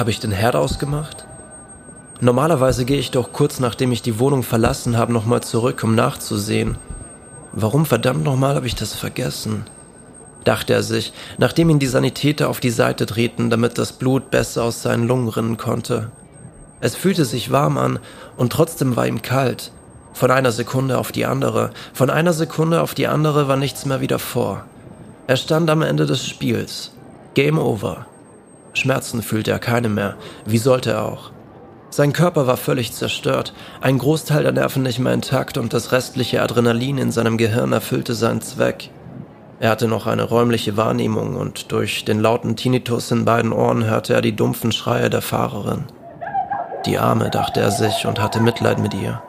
Habe ich den Herd ausgemacht? Normalerweise gehe ich doch kurz nachdem ich die Wohnung verlassen habe nochmal zurück, um nachzusehen. Warum verdammt nochmal habe ich das vergessen? dachte er sich, nachdem ihn die Sanitäter auf die Seite drehten, damit das Blut besser aus seinen Lungen rinnen konnte. Es fühlte sich warm an und trotzdem war ihm kalt. Von einer Sekunde auf die andere, von einer Sekunde auf die andere war nichts mehr wieder vor. Er stand am Ende des Spiels. Game over. Schmerzen fühlte er keine mehr. Wie sollte er auch? Sein Körper war völlig zerstört, ein Großteil der Nerven nicht mehr intakt und das restliche Adrenalin in seinem Gehirn erfüllte seinen Zweck. Er hatte noch eine räumliche Wahrnehmung und durch den lauten Tinnitus in beiden Ohren hörte er die dumpfen Schreie der Fahrerin. Die Arme, dachte er sich und hatte Mitleid mit ihr.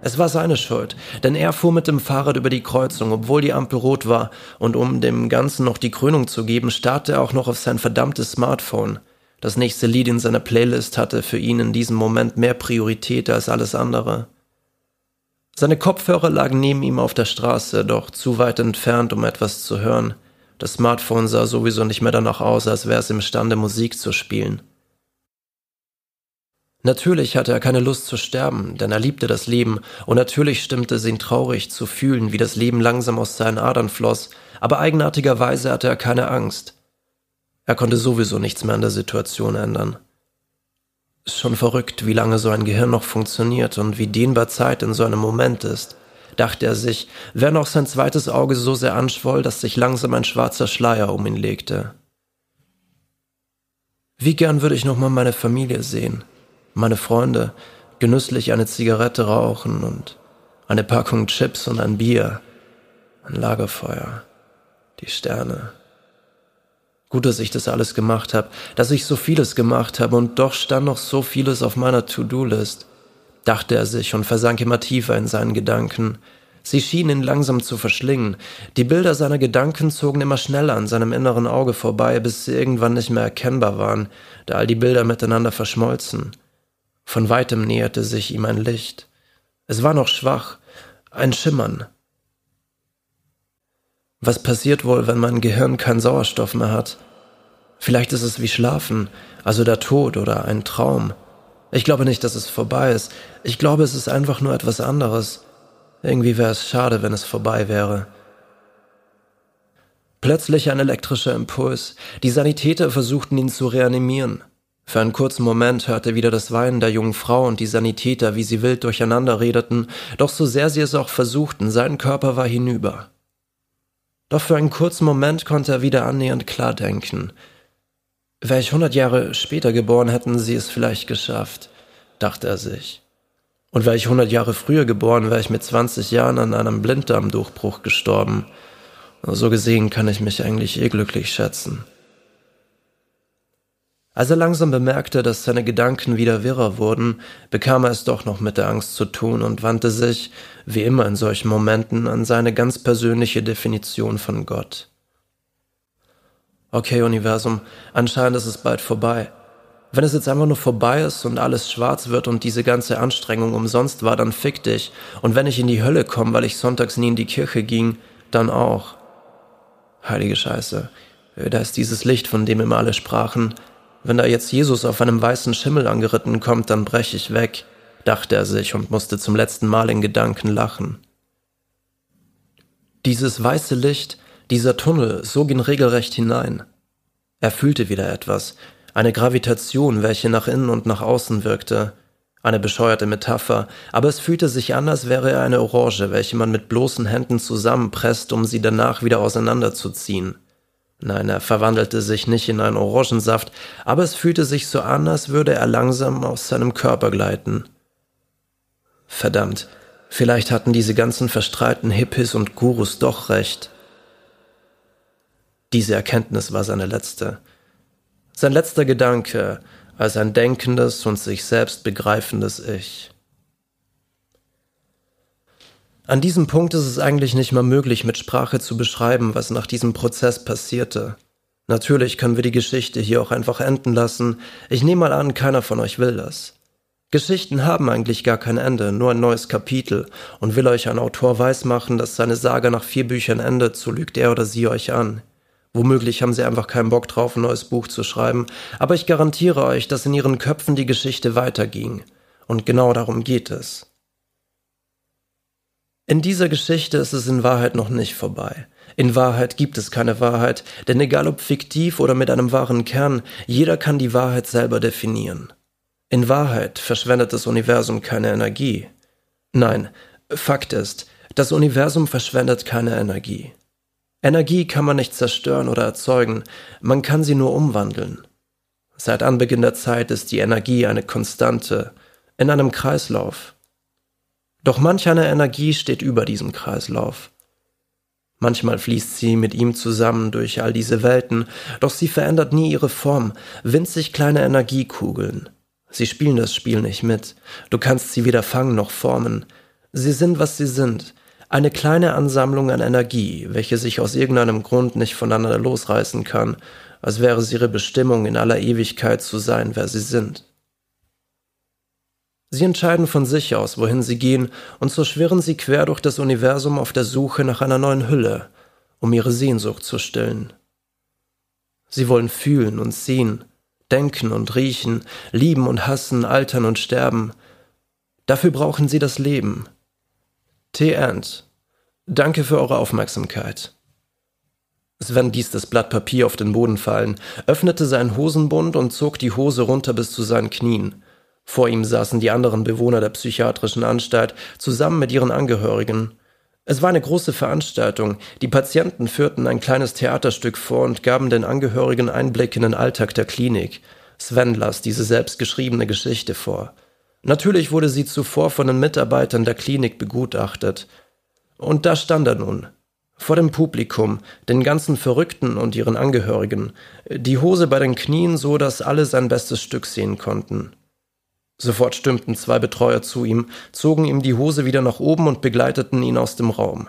Es war seine Schuld, denn er fuhr mit dem Fahrrad über die Kreuzung, obwohl die Ampel rot war, und um dem Ganzen noch die Krönung zu geben, starrte er auch noch auf sein verdammtes Smartphone. Das nächste Lied in seiner Playlist hatte für ihn in diesem Moment mehr Priorität als alles andere. Seine Kopfhörer lagen neben ihm auf der Straße, doch zu weit entfernt, um etwas zu hören. Das Smartphone sah sowieso nicht mehr danach aus, als wäre es imstande, Musik zu spielen. Natürlich hatte er keine Lust zu sterben, denn er liebte das Leben, und natürlich stimmte es ihn traurig zu fühlen, wie das Leben langsam aus seinen Adern floss, aber eigenartigerweise hatte er keine Angst. Er konnte sowieso nichts mehr an der Situation ändern. Schon verrückt, wie lange so ein Gehirn noch funktioniert und wie dehnbar Zeit in so einem Moment ist, dachte er sich, während auch sein zweites Auge so sehr anschwoll, dass sich langsam ein schwarzer Schleier um ihn legte. Wie gern würde ich nochmal meine Familie sehen, meine Freunde, genüsslich eine Zigarette rauchen und eine Packung Chips und ein Bier, ein Lagerfeuer, die Sterne. Gut, dass ich das alles gemacht habe, dass ich so vieles gemacht habe und doch stand noch so vieles auf meiner To-Do-List, dachte er sich und versank immer tiefer in seinen Gedanken. Sie schienen ihn langsam zu verschlingen. Die Bilder seiner Gedanken zogen immer schneller an seinem inneren Auge vorbei, bis sie irgendwann nicht mehr erkennbar waren, da all die Bilder miteinander verschmolzen. Von weitem näherte sich ihm ein Licht. Es war noch schwach, ein Schimmern, was passiert wohl, wenn mein Gehirn keinen Sauerstoff mehr hat? Vielleicht ist es wie Schlafen, also der Tod oder ein Traum. Ich glaube nicht, dass es vorbei ist. Ich glaube, es ist einfach nur etwas anderes. Irgendwie wäre es schade, wenn es vorbei wäre. Plötzlich ein elektrischer Impuls. Die Sanitäter versuchten ihn zu reanimieren. Für einen kurzen Moment hörte er wieder das Weinen der jungen Frau und die Sanitäter, wie sie wild durcheinander redeten, doch so sehr sie es auch versuchten, sein Körper war hinüber. Doch für einen kurzen Moment konnte er wieder annähernd klar denken. Wäre ich hundert Jahre später geboren, hätten sie es vielleicht geschafft, dachte er sich. Und wäre ich hundert Jahre früher geboren, wäre ich mit zwanzig Jahren an einem Blinddarmdurchbruch gestorben. So gesehen kann ich mich eigentlich eh glücklich schätzen. Als er langsam bemerkte, dass seine Gedanken wieder wirrer wurden, bekam er es doch noch mit der Angst zu tun und wandte sich, wie immer in solchen Momenten, an seine ganz persönliche Definition von Gott. Okay, Universum, anscheinend ist es bald vorbei. Wenn es jetzt einfach nur vorbei ist und alles schwarz wird und diese ganze Anstrengung umsonst war, dann fick dich. Und wenn ich in die Hölle komme, weil ich sonntags nie in die Kirche ging, dann auch. Heilige Scheiße. Da ist dieses Licht, von dem immer alle sprachen. Wenn da jetzt Jesus auf einem weißen Schimmel angeritten kommt, dann brech ich weg, dachte er sich und musste zum letzten Mal in Gedanken lachen. Dieses weiße Licht, dieser Tunnel sog ihn regelrecht hinein. Er fühlte wieder etwas, eine Gravitation, welche nach innen und nach außen wirkte. Eine bescheuerte Metapher, aber es fühlte sich an, als wäre er eine Orange, welche man mit bloßen Händen zusammenpresst, um sie danach wieder auseinanderzuziehen. Nein, er verwandelte sich nicht in einen Orangensaft, aber es fühlte sich so an, als würde er langsam aus seinem Körper gleiten. Verdammt, vielleicht hatten diese ganzen verstrahlten Hippies und Gurus doch recht. Diese Erkenntnis war seine letzte. Sein letzter Gedanke als ein denkendes und sich selbst begreifendes Ich. An diesem Punkt ist es eigentlich nicht mal möglich, mit Sprache zu beschreiben, was nach diesem Prozess passierte. Natürlich können wir die Geschichte hier auch einfach enden lassen. Ich nehme mal an, keiner von euch will das. Geschichten haben eigentlich gar kein Ende, nur ein neues Kapitel. Und will euch ein Autor weismachen, dass seine Sage nach vier Büchern endet, so lügt er oder sie euch an. Womöglich haben sie einfach keinen Bock drauf, ein neues Buch zu schreiben, aber ich garantiere euch, dass in ihren Köpfen die Geschichte weiterging. Und genau darum geht es. In dieser Geschichte ist es in Wahrheit noch nicht vorbei. In Wahrheit gibt es keine Wahrheit, denn egal ob fiktiv oder mit einem wahren Kern, jeder kann die Wahrheit selber definieren. In Wahrheit verschwendet das Universum keine Energie. Nein, Fakt ist, das Universum verschwendet keine Energie. Energie kann man nicht zerstören oder erzeugen, man kann sie nur umwandeln. Seit Anbeginn der Zeit ist die Energie eine Konstante, in einem Kreislauf. Doch manch eine Energie steht über diesem Kreislauf. Manchmal fließt sie mit ihm zusammen durch all diese Welten, doch sie verändert nie ihre Form, winzig kleine Energiekugeln. Sie spielen das Spiel nicht mit, du kannst sie weder fangen noch formen. Sie sind, was sie sind, eine kleine Ansammlung an Energie, welche sich aus irgendeinem Grund nicht voneinander losreißen kann, als wäre es ihre Bestimmung, in aller Ewigkeit zu sein, wer sie sind. Sie entscheiden von sich aus, wohin sie gehen, und so schwirren sie quer durch das Universum auf der Suche nach einer neuen Hülle, um ihre Sehnsucht zu stillen. Sie wollen fühlen und sehen, denken und riechen, lieben und hassen, altern und sterben. Dafür brauchen sie das Leben. T. Ant, danke für eure Aufmerksamkeit. Sven ließ das Blatt Papier auf den Boden fallen, öffnete seinen Hosenbund und zog die Hose runter bis zu seinen Knien. Vor ihm saßen die anderen Bewohner der psychiatrischen Anstalt zusammen mit ihren Angehörigen. Es war eine große Veranstaltung. Die Patienten führten ein kleines Theaterstück vor und gaben den Angehörigen Einblick in den Alltag der Klinik. Sven las diese selbstgeschriebene Geschichte vor. Natürlich wurde sie zuvor von den Mitarbeitern der Klinik begutachtet. Und da stand er nun, vor dem Publikum, den ganzen Verrückten und ihren Angehörigen, die Hose bei den Knien so, dass alle sein bestes Stück sehen konnten. Sofort stimmten zwei Betreuer zu ihm, zogen ihm die Hose wieder nach oben und begleiteten ihn aus dem Raum.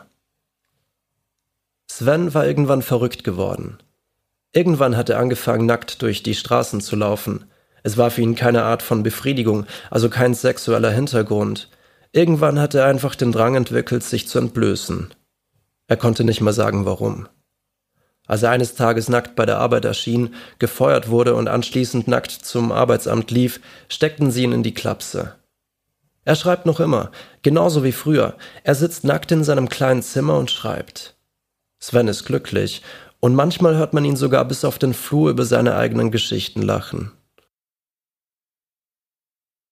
Sven war irgendwann verrückt geworden. Irgendwann hat er angefangen, nackt durch die Straßen zu laufen. Es war für ihn keine Art von Befriedigung, also kein sexueller Hintergrund. Irgendwann hat er einfach den Drang entwickelt, sich zu entblößen. Er konnte nicht mehr sagen, warum. Als er eines Tages nackt bei der Arbeit erschien, gefeuert wurde und anschließend nackt zum Arbeitsamt lief, steckten sie ihn in die Klapse. Er schreibt noch immer, genauso wie früher. Er sitzt nackt in seinem kleinen Zimmer und schreibt. Sven ist glücklich, und manchmal hört man ihn sogar bis auf den Flur über seine eigenen Geschichten lachen.